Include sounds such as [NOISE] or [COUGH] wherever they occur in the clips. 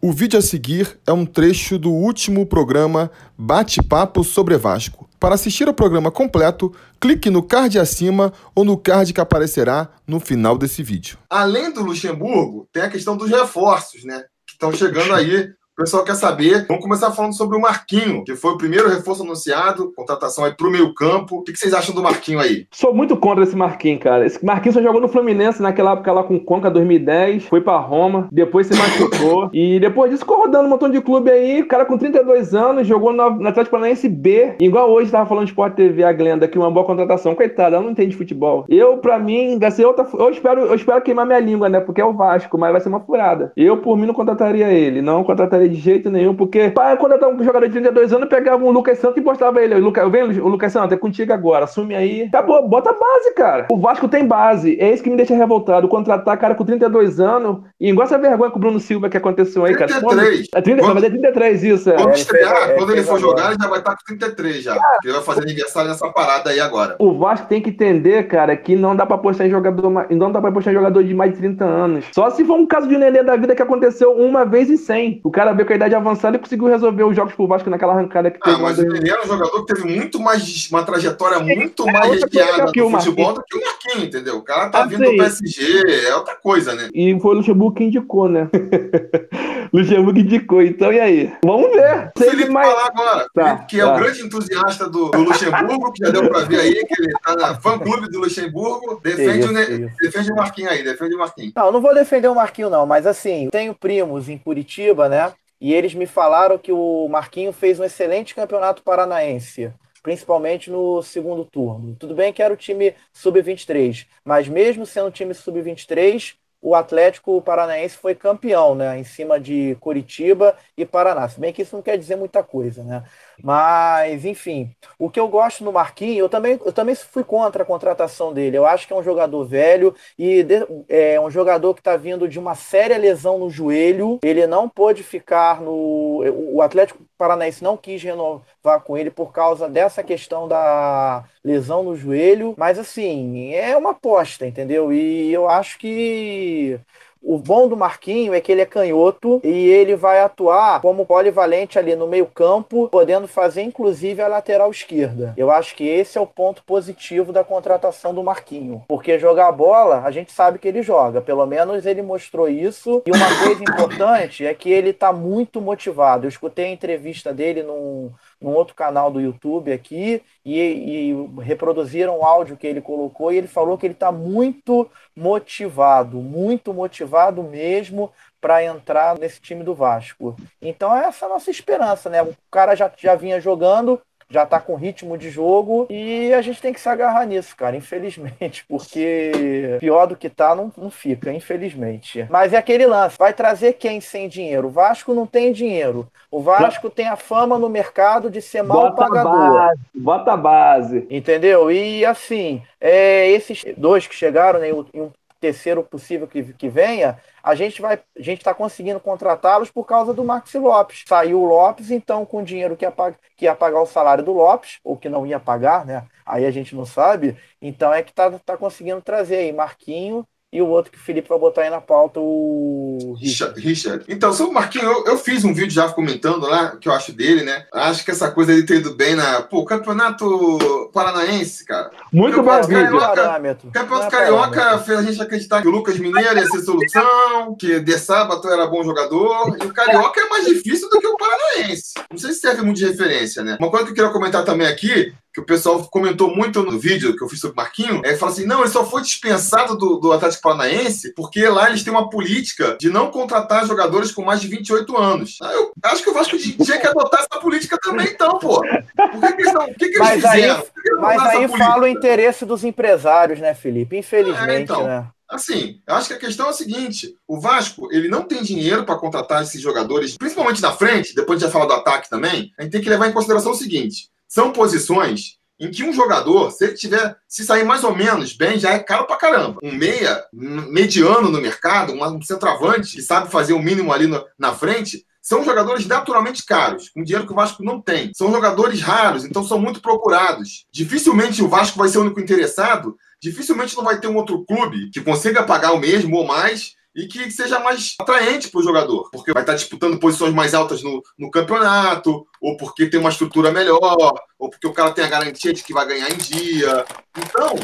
O vídeo a seguir é um trecho do último programa Bate-Papo sobre Vasco. Para assistir ao programa completo, clique no card acima ou no card que aparecerá no final desse vídeo. Além do Luxemburgo, tem a questão dos reforços, né? Que estão chegando aí o pessoal quer saber. Vamos começar falando sobre o Marquinho, que foi o primeiro reforço anunciado, contratação aí pro meio campo. O que vocês acham do Marquinho aí? Sou muito contra esse Marquinho, cara. Esse Marquinho só jogou no Fluminense naquela época lá com o Conca 2010, foi pra Roma, depois se machucou. [COUGHS] e depois disso rodando um montão de clube aí. O cara com 32 anos jogou no, no Atlético Paranaense B. Igual hoje tava falando de Sport TV, a Glenda, que uma boa contratação. Coitada, ela não entende futebol. Eu, pra mim, vai ser outra. Eu espero, eu espero queimar minha língua, né? Porque é o Vasco, mas vai ser uma furada. Eu, por mim, não contrataria ele. Não contrataria de jeito nenhum, porque pai, quando eu tava com um jogador de 32 anos, pegava um Lucas Santos e postava ele. Lucas, vem, o Lucas Santos, é contigo agora. Assume aí. Acabou, bota base, cara. O Vasco tem base. É isso que me deixa revoltado. Contratar cara com 32 anos. E igual essa vergonha com o Bruno Silva que aconteceu aí, 33. cara. 33. É 30, quando, é 33, isso. Quando é, estrear, é, quando ele for jogar, ele já vai estar com 33 já. Cara, ele vai fazer aniversário nessa parada aí agora. O Vasco tem que entender, cara, que não dá pra postar em jogador, não dá pra postar em jogador de mais de 30 anos. Só se for um caso de Nenê da vida que aconteceu uma vez em 100. O cara veio com a idade avançada e conseguiu resolver o jogos pro Vasco naquela arrancada que ah, teve. Ah, mas ele era um jogador que teve muito mais, uma trajetória muito é, mais recheada no futebol do que o Marquinhos, entendeu? O cara tá vindo do PSG, é outra coisa, né? E foi o Luxemburgo que indicou, né? [LAUGHS] Luxemburgo indicou, então e aí? Vamos ver. O Felipe mais... falar agora, tá, que é tá. o grande entusiasta do, do, Luxemburgo, que já deu pra ver aí, que ele tá na fã-clube do Luxemburgo, defende, isso, o, ne... defende o Marquinhos aí, defende o Marquinhos. Não, não vou defender o Marquinhos não, mas assim, tenho primos em Curitiba, né? E eles me falaram que o Marquinho fez um excelente campeonato paranaense, principalmente no segundo turno. Tudo bem que era o time sub-23, mas mesmo sendo time sub-23, o Atlético Paranaense foi campeão, né, em cima de Curitiba e Paraná. Se bem que isso não quer dizer muita coisa, né? Mas, enfim, o que eu gosto no Marquinhos, eu também, eu também fui contra a contratação dele. Eu acho que é um jogador velho e de, é um jogador que está vindo de uma séria lesão no joelho. Ele não pôde ficar no. O Atlético Paranaense não quis renovar com ele por causa dessa questão da lesão no joelho. Mas, assim, é uma aposta, entendeu? E eu acho que o bom do Marquinho é que ele é canhoto e ele vai atuar como polivalente ali no meio-campo, podendo fazer inclusive a lateral esquerda. Eu acho que esse é o ponto positivo da contratação do Marquinho, porque jogar bola, a gente sabe que ele joga, pelo menos ele mostrou isso. E uma coisa importante é que ele está muito motivado. Eu escutei a entrevista dele num num outro canal do YouTube aqui e, e reproduziram o áudio que ele colocou e ele falou que ele está muito motivado, muito motivado mesmo para entrar nesse time do Vasco. Então essa é a nossa esperança, né? O cara já, já vinha jogando, já tá com ritmo de jogo e a gente tem que se agarrar nisso, cara, infelizmente, [LAUGHS] porque pior do que tá não, não fica, infelizmente. Mas é aquele lance, vai trazer quem sem dinheiro? O Vasco não tem dinheiro. O Vasco tem a fama no mercado de ser mal bota pagador. Base, bota a base. Entendeu? E assim, é, esses dois que chegaram, né, um terceiro possível que, que venha, a gente vai, a gente está conseguindo contratá-los por causa do Maxi Lopes. Saiu o Lopes, então com o dinheiro que ia, que ia pagar o salário do Lopes, ou que não ia pagar, né? Aí a gente não sabe. Então é que tá, tá conseguindo trazer aí Marquinho e o outro que o Felipe vai botar aí na pauta, o Richard. Richard. Então, sobre o Marquinhos, eu, eu, fiz um vídeo já comentando lá o que eu acho dele, né? Acho que essa coisa ele ter ido bem na. Pô, campeonato paranaense, cara. Muito bom vídeo. Carioca, campeonato Carioca fez a gente acreditar que o Lucas Mineiro ia ser solução, que De Sábato era bom jogador. E o Carioca é mais difícil do que o Paranaense. Não sei se serve muito de referência, né? Uma coisa que eu queria comentar também aqui que o pessoal comentou muito no vídeo que eu fiz sobre o Marquinho, é fala assim: não, ele só foi dispensado do, do Atlético Paranaense porque lá eles têm uma política de não contratar jogadores com mais de 28 anos. Ah, eu acho que o Vasco tinha que adotar essa política também, então, pô. Por que, que eles, não, que que eles mas fizeram? Aí, mas aí fala o interesse dos empresários, né, Felipe? Infelizmente, é, então. né? Assim, eu acho que a questão é a seguinte: o Vasco ele não tem dinheiro para contratar esses jogadores, principalmente na frente, depois a gente vai falar do ataque também. A gente tem que levar em consideração o seguinte: são posições em que um jogador, se ele tiver, se sair mais ou menos bem, já é caro pra caramba. Um meia mediano no mercado, um centroavante que sabe fazer o mínimo ali no, na frente, são jogadores naturalmente caros, com dinheiro que o Vasco não tem. São jogadores raros, então são muito procurados. Dificilmente o Vasco vai ser o único interessado, dificilmente não vai ter um outro clube que consiga pagar o mesmo ou mais e que seja mais atraente para o jogador, porque vai estar disputando posições mais altas no, no campeonato, ou porque tem uma estrutura melhor, ou porque o cara tem a garantia de que vai ganhar em dia. Então,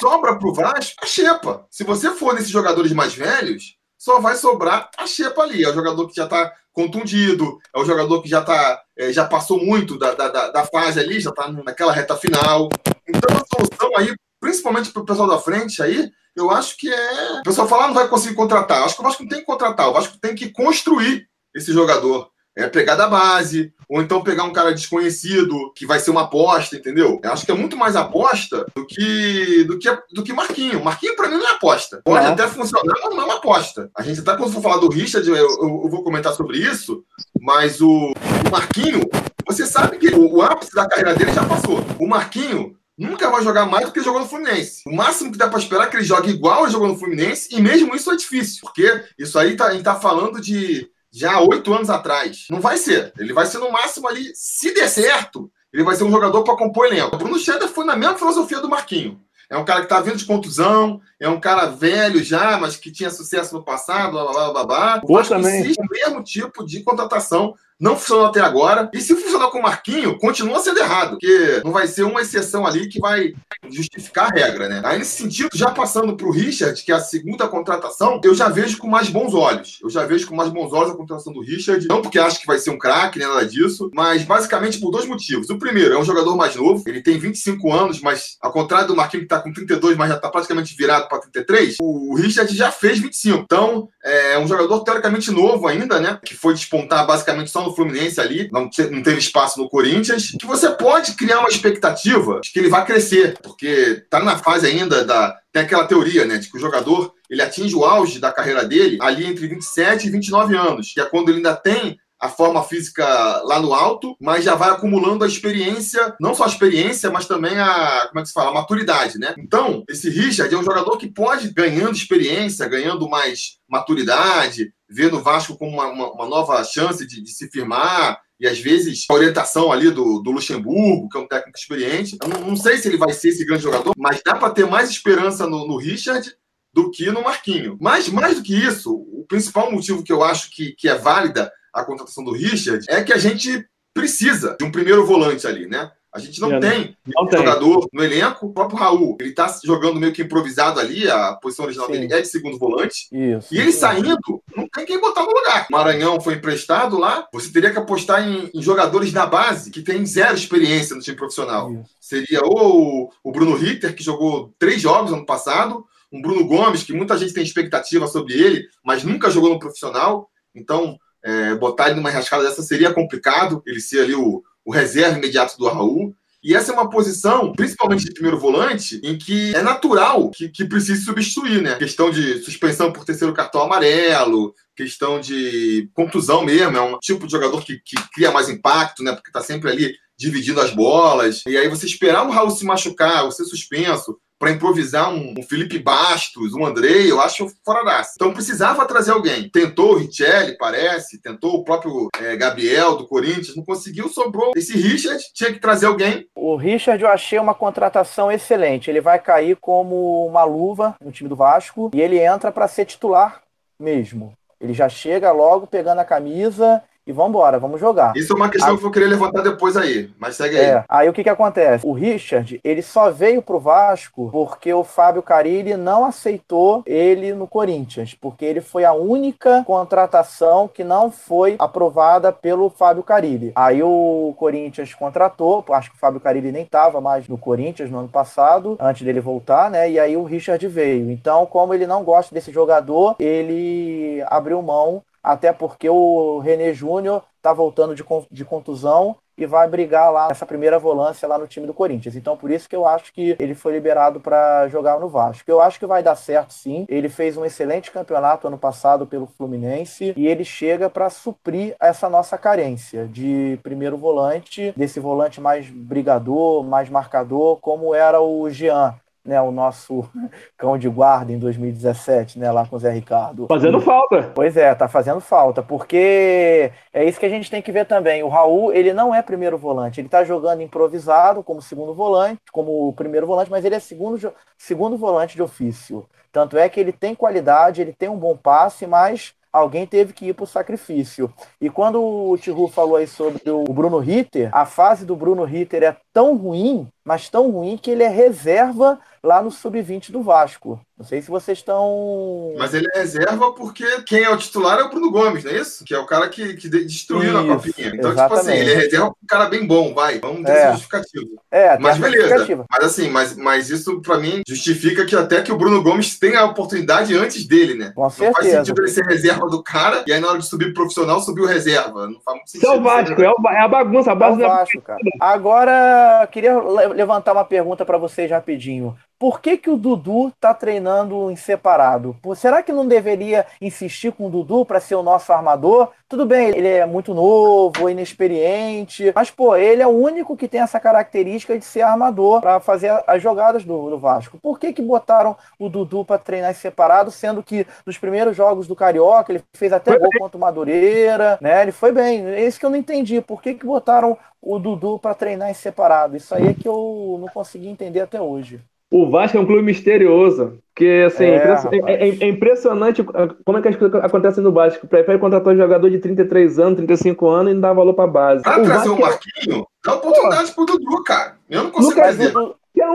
sobra para o Vasco a Xepa. Se você for nesses jogadores mais velhos, só vai sobrar a Xepa ali. É o jogador que já está contundido, é o jogador que já tá, é, já passou muito da, da, da fase ali, já está naquela reta final. Então, a solução aí, principalmente para o pessoal da frente aí, eu acho que é. O pessoal fala, ah, não vai conseguir contratar. Eu acho que o Vasco não tem que contratar, o Vasco tem que construir esse jogador. É pegar da base, ou então pegar um cara desconhecido que vai ser uma aposta, entendeu? Eu acho que é muito mais aposta do que do que, do que Marquinho. Marquinho, pra mim, não é aposta. Pode é. até funcionar, mas não é uma aposta. A gente até quando for falar do Richard, eu, eu, eu vou comentar sobre isso, mas o, o Marquinho, você sabe que o, o ápice da carreira dele já passou. O Marquinho nunca vai jogar mais do que jogou no Fluminense. O máximo que dá para esperar é que ele jogue igual ele jogou no Fluminense, e mesmo isso é difícil, porque isso aí tá, a gente tá falando de já oito anos atrás. Não vai ser. Ele vai ser no máximo ali, se der certo, ele vai ser um jogador para compor elenco. O Bruno Scheder foi na mesma filosofia do Marquinho. É um cara que está vindo de contusão, é um cara velho já, mas que tinha sucesso no passado, blá blá blá blá. O também. o mesmo tipo de contratação não funcionou até agora. E se funcionar com o Marquinho, continua sendo errado, porque não vai ser uma exceção ali que vai justificar a regra, né? Aí, nesse sentido, já passando para o Richard, que é a segunda contratação, eu já vejo com mais bons olhos. Eu já vejo com mais bons olhos a contratação do Richard. Não porque acho que vai ser um craque, nem nada disso, mas basicamente por dois motivos. O primeiro, é um jogador mais novo, ele tem 25 anos, mas ao contrário do Marquinho, que está com 32, mas já está praticamente virado para 33, o Richard já fez 25. Então, é um jogador teoricamente novo ainda, né? Que foi despontar basicamente só no no Fluminense ali, não, não teve espaço no Corinthians, que você pode criar uma expectativa de que ele vai crescer, porque tá na fase ainda da. Tem aquela teoria, né, de que o jogador ele atinge o auge da carreira dele ali entre 27 e 29 anos, que é quando ele ainda tem a forma física lá no alto, mas já vai acumulando a experiência, não só a experiência, mas também a, como é que se fala, a maturidade, né? Então, esse Richard é um jogador que pode, ganhando experiência, ganhando mais maturidade, ver no Vasco como uma, uma, uma nova chance de, de, se firmar, e às vezes a orientação ali do, do Luxemburgo, que é um técnico experiente. Eu não, não sei se ele vai ser esse grande jogador, mas dá para ter mais esperança no, no Richard do que no Marquinho. Mas, mais do que isso, o principal motivo que eu acho que, que é válida a contratação do Richard é que a gente precisa de um primeiro volante ali, né? A gente não é, tem não um tem. jogador no elenco. O próprio Raul, ele tá jogando meio que improvisado ali, a posição original Sim. dele é de segundo volante. Isso. E ele saindo, não tem quem botar no lugar. Maranhão foi emprestado lá, você teria que apostar em, em jogadores da base que tem zero experiência no time profissional. Isso. Seria ou o Bruno Ritter, que jogou três jogos ano passado, um Bruno Gomes, que muita gente tem expectativa sobre ele, mas nunca jogou no profissional. Então, é, botar ele numa rascada dessa seria complicado, ele ser ali o, o reserva imediato do Raul. E essa é uma posição, principalmente de primeiro volante, em que é natural que, que precise substituir, né? Questão de suspensão por terceiro cartão amarelo, questão de contusão mesmo, é um tipo de jogador que, que cria mais impacto, né? Porque tá sempre ali dividindo as bolas. E aí você esperar o Raul se machucar ou ser suspenso para improvisar um, um, Felipe Bastos, um Andrei, eu acho fora da. Então precisava trazer alguém. Tentou o Richelli, parece, tentou o próprio é, Gabriel do Corinthians, não conseguiu, sobrou esse Richard, tinha que trazer alguém. O Richard eu achei uma contratação excelente. Ele vai cair como uma luva no time do Vasco e ele entra para ser titular mesmo. Ele já chega logo pegando a camisa e vamos embora, vamos jogar. Isso é uma questão aí, que eu vou querer levantar depois aí, mas segue aí. É, aí o que que acontece? O Richard, ele só veio pro Vasco porque o Fábio Carilli não aceitou ele no Corinthians, porque ele foi a única contratação que não foi aprovada pelo Fábio Carilli. Aí o Corinthians contratou, acho que o Fábio Carilli nem estava mais no Corinthians no ano passado, antes dele voltar, né? E aí o Richard veio. Então, como ele não gosta desse jogador, ele abriu mão até porque o René Júnior está voltando de, de contusão e vai brigar lá nessa primeira volância lá no time do Corinthians. Então, por isso que eu acho que ele foi liberado para jogar no Vasco. Eu acho que vai dar certo, sim. Ele fez um excelente campeonato ano passado pelo Fluminense e ele chega para suprir essa nossa carência de primeiro volante, desse volante mais brigador, mais marcador, como era o Jean né, o nosso [LAUGHS] cão de guarda em 2017, né, lá com o Zé Ricardo. Fazendo falta. Pois é, tá fazendo falta, porque é isso que a gente tem que ver também. O Raul, ele não é primeiro volante, ele tá jogando improvisado como segundo volante, como primeiro volante, mas ele é segundo, segundo volante de ofício. Tanto é que ele tem qualidade, ele tem um bom passe, mas alguém teve que ir para o sacrifício. E quando o Tihu falou aí sobre o Bruno Ritter, a fase do Bruno Ritter é tão ruim, mas tão ruim que ele é reserva lá no sub-20 do Vasco. Não sei se vocês estão. Mas ele é reserva porque quem é o titular é o Bruno Gomes, não é isso? Que é o cara que, que destruiu isso, a copinha. Então, exatamente. tipo assim, ele é reserva um cara bem bom, vai. Vamos ter é. justificativo. É, mas beleza. Mas assim, mas, mas isso pra mim justifica que até que o Bruno Gomes tenha a oportunidade antes dele, né? Com certeza. Não faz sentido ele ser reserva do cara e aí na hora de subir profissional subiu reserva. Não faz muito sentido. É o Vasco, é, o, é a bagunça, a base é o Vasco, cara. Agora, queria levantar uma pergunta para vocês rapidinho por que, que o Dudu tá treinando em separado? será que não deveria insistir com o Dudu para ser o nosso armador? Tudo bem, ele é muito novo, inexperiente, mas pô, ele é o único que tem essa característica de ser armador para fazer as jogadas do, do, Vasco. Por que, que botaram o Dudu para treinar em separado, sendo que nos primeiros jogos do Carioca ele fez até gol contra o Madureira, né? Ele foi bem. É isso que eu não entendi. Por que, que botaram o Dudu para treinar em separado? Isso aí é que eu não consegui entender até hoje. O Vasco é um clube misterioso. Porque, assim, é, é, é, é, impressionante como é que as coisas acontecem no Vasco. Prefere contratar um jogador de 33 anos, 35 anos e não dá valor pra base. Pra o trazer Vasco... o Marquinho, dá oportunidade Pô. pro Dudu, cara. Eu não consigo mais ver.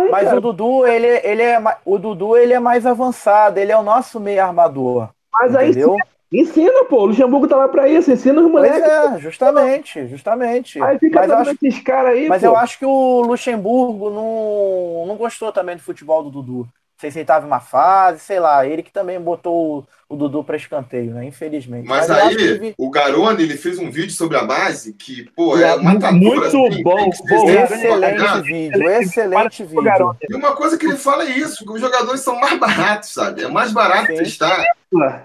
Mas o Dudu, ele, ele é, o Dudu, ele é mais avançado, ele é o nosso meio armador. Mas entendeu? aí Ensina, pô. O Luxemburgo tá lá pra isso. Ensina os moleques. Pois é, justamente, justamente. Aí fica mas acho, esses caras aí, Mas pô. eu acho que o Luxemburgo não, não gostou também do futebol do Dudu. Não sei se ele tava em uma fase, sei lá. Ele que também botou o Dudu para escanteio, né? Infelizmente. Mas, Mas aí, que... o Garone, ele fez um vídeo sobre a base que, pô, é, é Muito assim, bom, bom excelente vídeo, excelente vídeo. E uma coisa que ele fala é isso, que os jogadores são mais baratos, sabe? É mais barato Sim. testar.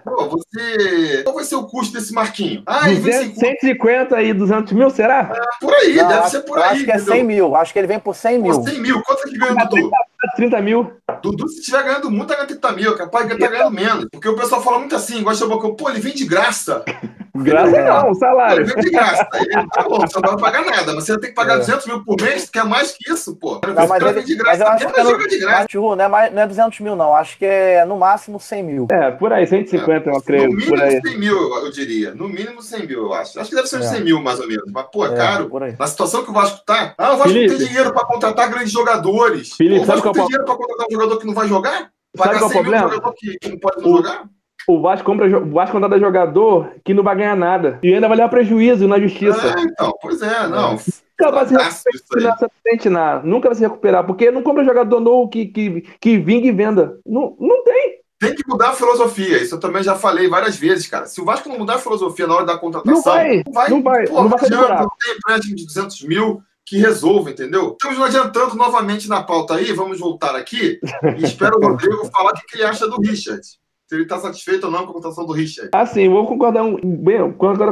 Pô, você... Qual vai ser o custo desse marquinho? Ah, 200, 150 e 200 mil, será? É, por aí, Não, deve ser por aí. Acho que é 100 mil, acho que ele vem por 100 mil. Por 100 mil, quanto é que ganha o Dudu? 30 mil. Dudu, se estiver ganhando muito, tá ganhando 30 mil, capaz de estar ganhando menos. Porque o pessoal fala muito assim, gosta de boca, pô, ele vem de graça. [LAUGHS] Graça é. não, salário. Ele vem de graça. Ele, tá bom, você não vai pagar nada, mas você tem que pagar é. 200 mil por mês, quer mais que isso, pô. Não, mas, ele, de graça, mas eu acho que não, de graça. Mas, não, é mais, não é 200 mil, não. Acho que é no máximo 100 mil. É, por aí, 150, é, eu creio. No mínimo por aí. 100 mil, eu diria. No mínimo 100 mil, eu acho. Acho que deve ser uns é. 100 mil, mais ou menos. Mas, pô, é, é caro. Na situação que o Vasco tá. Ah, o Vasco Felipe. não tem dinheiro pra contratar grandes jogadores. Felipe, pô, o Vasco tem dinheiro pra contratar um jogador que não vai jogar? Pagar sabe qual é o problema? jogador que, que não pode não o... jogar? O Vasco compra o Vasco contrata jogador que não vai ganhar nada. E ainda vai levar prejuízo na justiça. É, então, pois é, não. Nunca vai se recuperar, nunca vai se recuperar, porque não compra jogador novo que, que, que vinga e venda. Não, não tem. Tem que mudar a filosofia. Isso eu também já falei várias vezes, cara. Se o Vasco não mudar a filosofia na hora da contratação, não vai. Não vai. Não, vai, pô, não, vai adianta, não tem empréstimo de 200 mil que resolva, entendeu? Estamos adiantando novamente na pauta aí. Vamos voltar aqui. E espero o [LAUGHS] Rodrigo falar o que ele acha do Richard se ele está satisfeito ou não com a contratação do Richard. Ah, sim, vou concordar um, bem,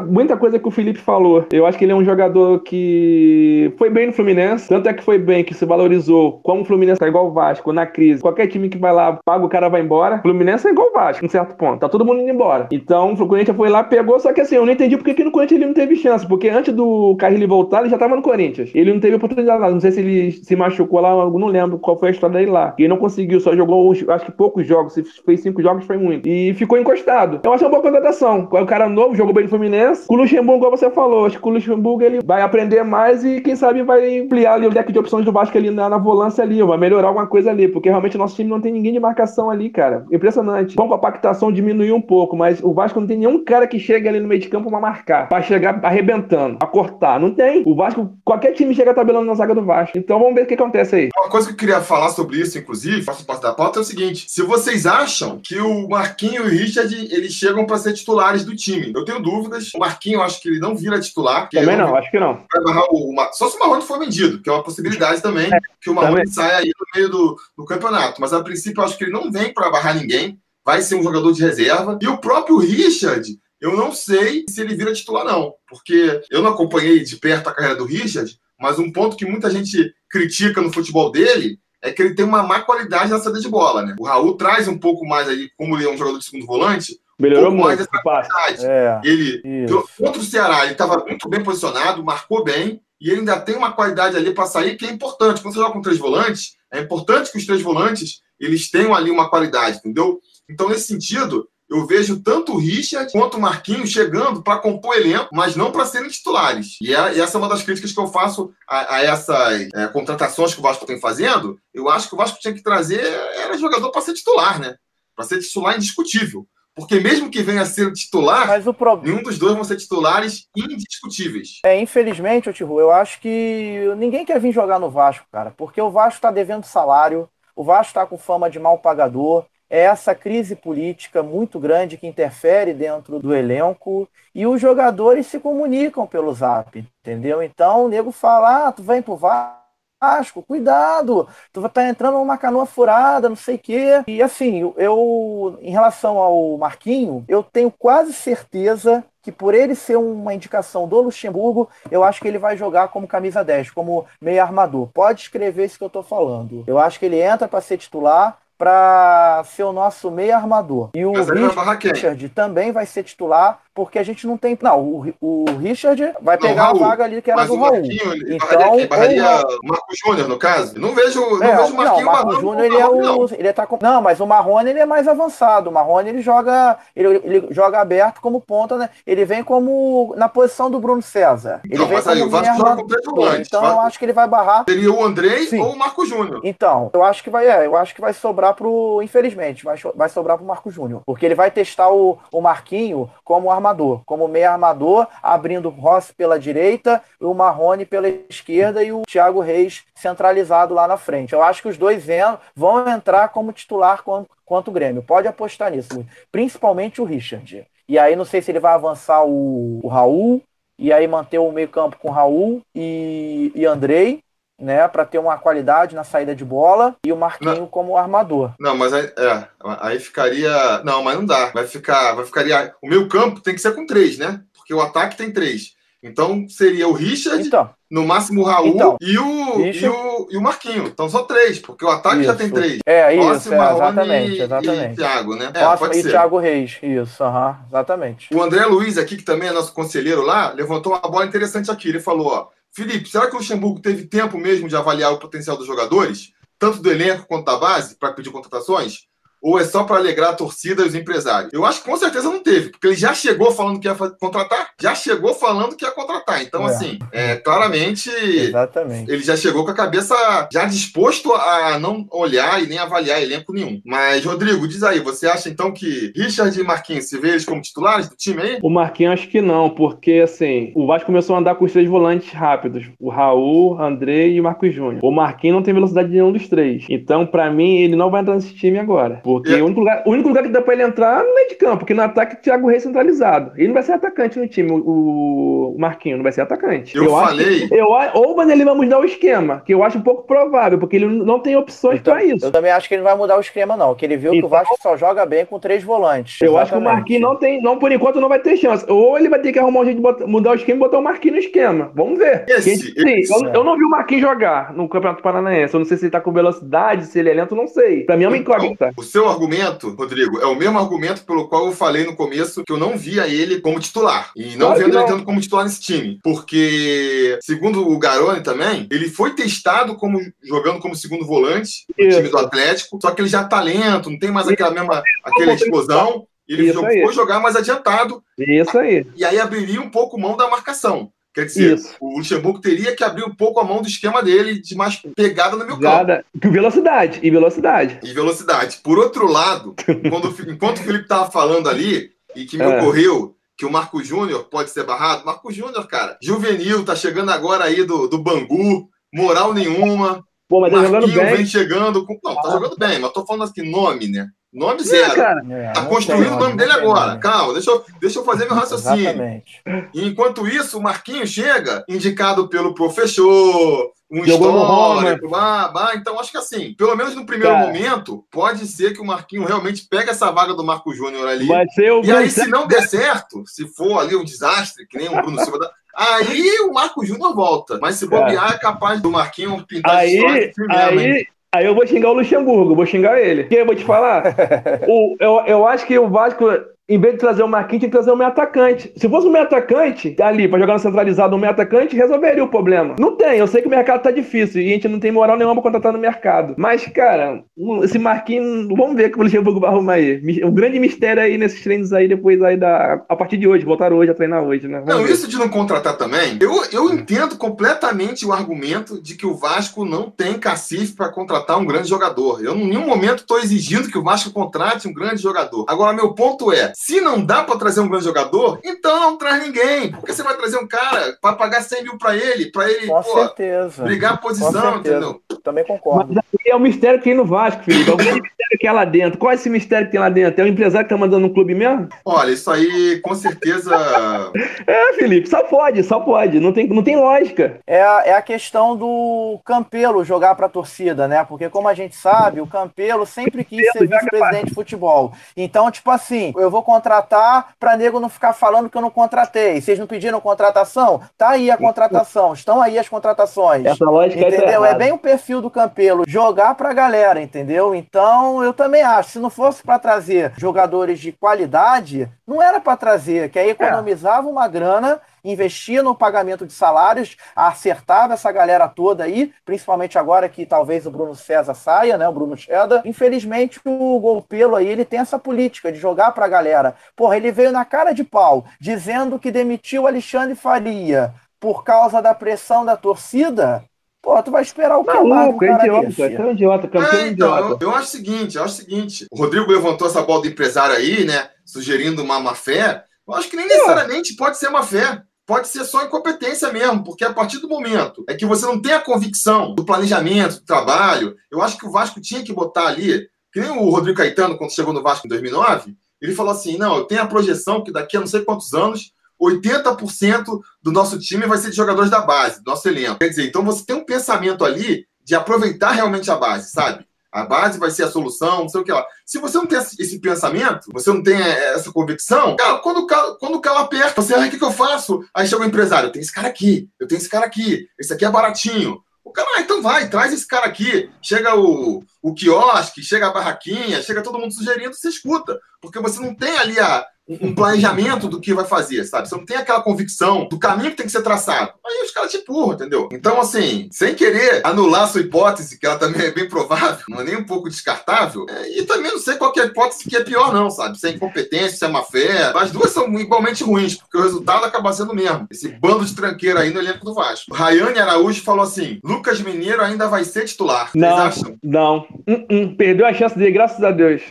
muita coisa que o Felipe falou. Eu acho que ele é um jogador que foi bem no Fluminense, tanto é que foi bem, que se valorizou. Como o Fluminense tá igual o Vasco, na crise, qualquer time que vai lá, paga o cara vai embora. O Fluminense é igual o Vasco, em certo ponto. Tá todo mundo indo embora. Então, o Corinthians foi lá, pegou, só que assim, eu não entendi porque que no Corinthians ele não teve chance, porque antes do Carrilho voltar, ele já tava no Corinthians. Ele não teve oportunidade lá, não sei se ele se machucou lá, não lembro qual foi a história dele lá. Ele não conseguiu, só jogou, acho que poucos jogos, se fez cinco jogos foi muito. E ficou encostado. Eu acho uma boa contratação. É um cara novo, jogou bem no Fluminense. Com o Luxemburgo, como você falou, acho que o Luxemburgo ele vai aprender mais e quem sabe vai ampliar ali o deck de opções do Vasco ali na, na volância ali, vai melhorar alguma coisa ali, porque realmente o nosso time não tem ninguém de marcação ali, cara. Impressionante. Bom, a pactação diminuiu um pouco, mas o Vasco não tem nenhum cara que chega ali no meio de campo pra marcar, pra chegar arrebentando, a cortar. Não tem. O Vasco, qualquer time chega tabelando na zaga do Vasco. Então vamos ver o que acontece aí. Uma coisa que eu queria falar sobre isso, inclusive, faço parte da pauta, é o seguinte: se vocês acham que o Marquinho e o Richard eles chegam para ser titulares do time. Eu tenho dúvidas. O Marquinho, acho que ele não vira titular. Também não, acho que não. Vai barrar o, Só se o Marrone for vendido, que é uma possibilidade também, é, que o Marrone saia aí no meio do, do campeonato. Mas a princípio, eu acho que ele não vem para barrar ninguém. Vai ser um jogador de reserva. E o próprio Richard, eu não sei se ele vira titular, não. Porque eu não acompanhei de perto a carreira do Richard, mas um ponto que muita gente critica no futebol dele é que ele tem uma má qualidade na saída de bola, né? O Raul traz um pouco mais aí, como ele é um jogador de segundo volante, Melhorou um muito essa qualidade. É, ele, isso. contra o Ceará, ele estava muito bem posicionado, marcou bem, e ele ainda tem uma qualidade ali para sair que é importante. Quando você joga com três volantes, é importante que os três volantes eles tenham ali uma qualidade, entendeu? Então, nesse sentido, eu vejo tanto o Richard quanto o Marquinhos chegando para compor elenco, mas não para serem titulares. E, é, e, essa é uma das críticas que eu faço a, a essas é, contratações que o Vasco tem fazendo. Eu acho que o Vasco tinha que trazer era jogador para ser titular, né? Para ser titular indiscutível. Porque mesmo que venha a ser titular, pro... nenhum dos dois vão ser titulares indiscutíveis. É, infelizmente, Otiru, eu acho que ninguém quer vir jogar no Vasco, cara, porque o Vasco está devendo salário, o Vasco está com fama de mal pagador, é essa crise política muito grande que interfere dentro do elenco e os jogadores se comunicam pelo zap, entendeu? Então o nego fala: ah, tu vem pro Vasco, cuidado, tu vai estar tá entrando numa canoa furada, não sei o quê. E assim, eu, em relação ao Marquinho, eu tenho quase certeza que por ele ser uma indicação do Luxemburgo, eu acho que ele vai jogar como camisa 10, como meio armador. Pode escrever isso que eu estou falando. Eu acho que ele entra para ser titular, para ser o nosso meio armador. E o Richard também vai ser titular, porque a gente não tem. Não, o, o Richard vai pegar Raul, a vaga ali que era do Raul. então, ele barraria o Marco Júnior, no caso? Não vejo, não é, vejo o Marquinhos não, Marco Júnior, ele é o. Não. Ele tá com, não, mas o Marrone ele é mais avançado. O Marrone ele joga. Ele, ele joga aberto como ponta, né? Ele vem como na posição do Bruno César. Ele não, vem mas aí, o Vasco joga com três volantes. Então eu acho que ele vai barrar. Seria o Andrei Sim. ou o Marco Júnior. Então, eu acho que vai, é, eu acho que vai sobrar pro. Infelizmente, vai, vai sobrar pro Marco Júnior. Porque ele vai testar o, o Marquinho como armador, como meio armador, abrindo Rossi pela direita, o Marrone pela esquerda e o Thiago Reis centralizado lá na frente. Eu acho que os dois vão entrar como titular quanto o Grêmio. Pode apostar nisso. Principalmente o Richard. E aí não sei se ele vai avançar o, o Raul, e aí manter o meio campo com Raul e, e Andrei, né, para ter uma qualidade na saída de bola e o Marquinho não, como armador. Não, mas aí, é, aí ficaria, não, mas não dá. Vai ficar, vai ficaria. O meu campo tem que ser com três, né? Porque o ataque tem três. Então seria o Richard, então, no máximo o Raul então, e, o, Richard... e, o, e o Marquinho. Então só três, porque o ataque isso. já tem três. É, isso, é, exatamente, exatamente. E Thiago, né? É, pode e ser. Thiago Reis, isso, uhum, exatamente. O André Luiz aqui, que também é nosso conselheiro lá, levantou uma bola interessante aqui. Ele falou, ó, Felipe, será que o Luxemburgo teve tempo mesmo de avaliar o potencial dos jogadores, tanto do elenco quanto da base, para pedir contratações? Ou é só para alegrar a torcida e os empresários? Eu acho que com certeza não teve, porque ele já chegou falando que ia contratar, já chegou falando que ia contratar. Então, é. assim, é, claramente Exatamente. ele já chegou com a cabeça já disposto a não olhar e nem avaliar elenco nenhum. Mas, Rodrigo, diz aí, você acha então que Richard e Marquinhos se vê eles como titulares do time aí? O Marquinhos acho que não, porque assim, o Vasco começou a andar com os três volantes rápidos: o Raul, André e o Marcos Júnior. O Marquinhos não tem velocidade de nenhum dos três. Então, para mim, ele não vai entrar nesse time agora. Porque é. o, único lugar, o único lugar que dá pra ele entrar não é de campo, porque no ataque Thiago Reis centralizado. Ele não vai ser atacante no time, o, o Marquinhos não vai ser atacante. Eu, eu falei. Que, eu, ou mas ele vai mudar o esquema, que eu acho um pouco provável, porque ele não tem opções para isso. Eu também acho que ele não vai mudar o esquema, não. Que ele viu então, que o Vasco só joga bem com três volantes. Eu Exatamente. acho que o Marquinhos não tem, não, por enquanto, não vai ter chance. Ou ele vai ter que arrumar um jeito de botar, mudar o esquema e botar o Marquinhos no esquema. Vamos ver. Esse, esse, eu, eu, não vi o Marquinhos jogar no Campeonato Paranaense. Eu não sei se ele tá com velocidade, se ele é lento, não sei. Pra mim é uma então, incógnita. O seu argumento, Rodrigo, é o mesmo argumento pelo qual eu falei no começo que eu não via ele como titular. E não claro vendo ele entrando como titular nesse time. Porque, segundo o Garoni também, ele foi testado como jogando como segundo volante no Isso. time do Atlético, só que ele já tá lento, não tem mais aquela mesma aquela explosão. Ele foi jogar mais adiantado. Isso aí. E aí abriria um pouco mão da marcação. Quer dizer, Isso. o Luxemburgo teria que abrir um pouco a mão do esquema dele de mais pegada no meu campo. Com velocidade, e velocidade. E velocidade. Por outro lado, [LAUGHS] quando, enquanto o Felipe estava falando ali, e que me é. ocorreu que o Marco Júnior pode ser barrado, Marco Júnior, cara, juvenil, tá chegando agora aí do, do Bangu, moral nenhuma. Pô, mas tá jogando bem. vem chegando com... Não, tá ah. jogando bem, mas tô falando assim, nome, né? Nome zero. cara. É, tá construindo o nome dele agora. Nome. Calma, deixa eu, deixa eu fazer meu raciocínio. Exatamente. E enquanto isso, o Marquinhos chega, indicado pelo professor, um histórico, bah, bah, então acho que assim, pelo menos no primeiro cara. momento, pode ser que o Marquinhos realmente pegue essa vaga do Marco Júnior ali. Vai ser o e aí, se não der certo, se for ali um desastre, que nem o Bruno Silva, aí o Marco Júnior volta. Mas se bobear, é capaz do Marquinhos pintar aí, aí, Aí eu vou xingar o Luxemburgo, vou xingar ele. Que eu vou te falar? [LAUGHS] o, eu, eu acho que o Vasco em vez de trazer o Marquinhos, tinha que trazer o meio atacante. Se fosse o meio atacante, ali, pra jogar no centralizado, o meio atacante, resolveria o problema. Não tem, eu sei que o mercado tá difícil e a gente não tem moral nenhuma pra contratar no mercado. Mas, cara, esse Marquinhos, vamos ver o que o Luxemburgo vai arrumar aí. O grande mistério aí nesses treinos aí, depois aí da. A partir de hoje, voltaram hoje a treinar hoje, né? Vamos não, ver. isso de não contratar também, eu, eu entendo completamente o argumento de que o Vasco não tem cacife para contratar um grande jogador. Eu, em nenhum momento, estou exigindo que o Vasco contrate um grande jogador. Agora, meu ponto é: se não dá para trazer um grande jogador, então não traz ninguém. Porque você vai trazer um cara para pagar 100 mil para ele, para ele Com pô, certeza. brigar a posição, entendeu? Também concordo. Mas é o mistério que tem no Vasco, Felipe. É o mistério que é lá dentro. Qual é esse mistério que tem lá dentro? É o empresário que tá mandando no clube mesmo? Olha, isso aí com certeza. [LAUGHS] é, Felipe, só pode, só pode. Não tem, não tem lógica. É, é a questão do Campelo jogar para a torcida, né? Porque, como a gente sabe, o Campelo sempre quis Campelo ser vice-presidente de futebol. Então, tipo assim, eu vou contratar para nego não ficar falando que eu não contratei. Vocês não pediram contratação? Tá aí a contratação. Estão aí as contratações. Essa lógica tá entendeu? É bem o perfil do Campelo jogar pra galera, entendeu? Então, eu também acho. Se não fosse para trazer jogadores de qualidade, não era para trazer, que aí economizava uma grana investia no pagamento de salários, acertava essa galera toda aí, principalmente agora que talvez o Bruno César saia, né? O Bruno Cheddar. Infelizmente, o Golpelo aí, ele tem essa política de jogar pra galera. Porra, ele veio na cara de pau, dizendo que demitiu Alexandre Faria por causa da pressão da torcida. Pô, tu vai esperar o que um cara idiota, desse? É idiota, campeão é, então, idiota. Eu, eu, acho o seguinte, eu acho o seguinte. O Rodrigo levantou essa bola do empresário aí, né? Sugerindo uma má fé. Eu acho que nem necessariamente pode ser uma fé pode ser só incompetência mesmo, porque a partir do momento é que você não tem a convicção do planejamento, do trabalho, eu acho que o Vasco tinha que botar ali, que nem o Rodrigo Caetano, quando chegou no Vasco em 2009, ele falou assim: não, eu tenho a projeção que daqui a não sei quantos anos, 80% do nosso time vai ser de jogadores da base, do nosso elenco. Quer dizer, então você tem um pensamento ali de aproveitar realmente a base, sabe? A base vai ser a solução, não sei o que lá. Se você não tem esse pensamento, você não tem é, essa convicção, cara, quando, quando o cara aperta, você, ah, o que, que eu faço? Aí chega o empresário, eu tenho esse cara aqui, eu tenho esse cara aqui, esse aqui é baratinho. O cara, ah, então vai, traz esse cara aqui. Chega o, o quiosque, chega a barraquinha, chega todo mundo sugerindo, você escuta. Porque você não tem ali a, um planejamento do que vai fazer, sabe? Você não tem aquela convicção do caminho que tem que ser traçado. Aí os caras te empurram, entendeu? Então, assim, sem querer anular sua hipótese, que ela também é bem provável, [LAUGHS] não é nem um pouco descartável, é, e também não sei qual é a hipótese que é pior, não, sabe? Se é incompetência, se é má fé. As duas são igualmente ruins, porque o resultado acaba sendo o mesmo. Esse bando de tranqueira aí no elenco do Vasco. Rayane Araújo falou assim: Lucas Mineiro ainda vai ser titular. Não, Vocês acham? Não. Uh -uh. Perdeu a chance dele, graças a Deus.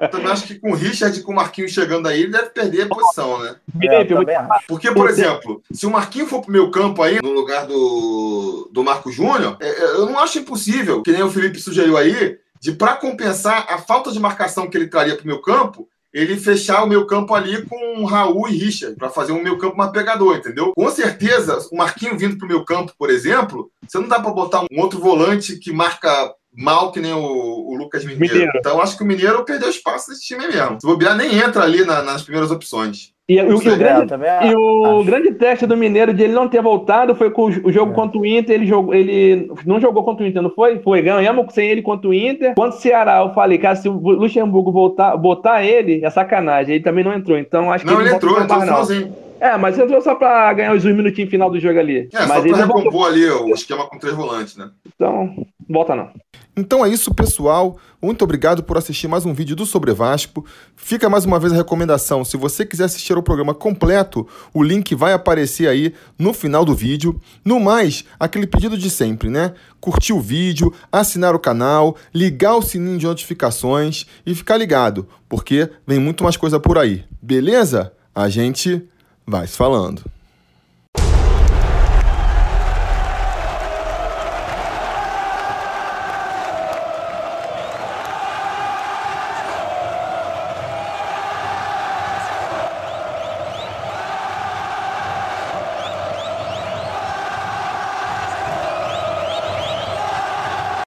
Eu também acho que com o Richard e com o Marquinhos chegando aí, deve perder a posição, né? É, Porque, por exemplo, se o Marquinhos for pro meu campo aí, no lugar do, do Marco Júnior, é, é, eu não acho impossível, que nem o Felipe sugeriu aí, de para compensar a falta de marcação que ele traria pro meu campo, ele fechar o meu campo ali com Raul e Richard, para fazer o meu campo mais pegador, entendeu? Com certeza, o Marquinho vindo pro meu campo, por exemplo, você não dá para botar um outro volante que marca mal que nem o, o Lucas Mineiro. Mineiro. Então acho que o Mineiro perdeu espaço nesse time mesmo. Se bobear, nem entra ali na, nas primeiras opções. E, o, e o, grande, é, e o grande, teste do Mineiro de ele não ter voltado foi com o, jogo é. contra o Inter. Ele, jogou, ele não jogou contra o Inter, não foi? Foi, ganhamos sem ele contra o Inter. Contra o Ceará, eu falei, cara, se o Luxemburgo voltar, botar ele, é sacanagem. Ele também não entrou. Então acho não, que. Não, ele, entrou, entrou sozinho. É, mas entrou só pra ganhar os minutinhos final do jogo ali. É, mas só pra recompor ali o esquema com três volantes, né? Então, volta não. Então é isso, pessoal. Muito obrigado por assistir mais um vídeo do Sobre Vasco. Fica mais uma vez a recomendação: se você quiser assistir ao programa completo, o link vai aparecer aí no final do vídeo. No mais, aquele pedido de sempre, né? Curtir o vídeo, assinar o canal, ligar o sininho de notificações e ficar ligado, porque vem muito mais coisa por aí. Beleza? A gente vai se falando.